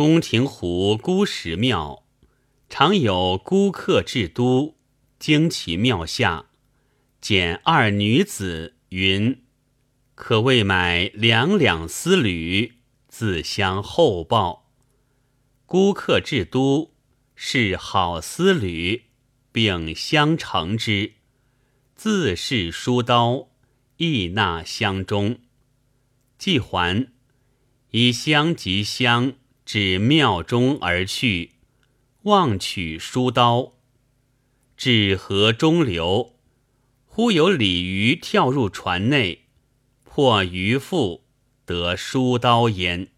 宫廷湖孤石庙，常有孤客至都，经其庙下，见二女子云：“可为买两两丝缕，自相厚报。”孤客至都，是好丝缕，并相承之，自是书刀，亦纳箱中。既还，以香及香至庙中而去，望取书刀，至河中流，忽有鲤鱼跳入船内，破鱼腹，得书刀焉。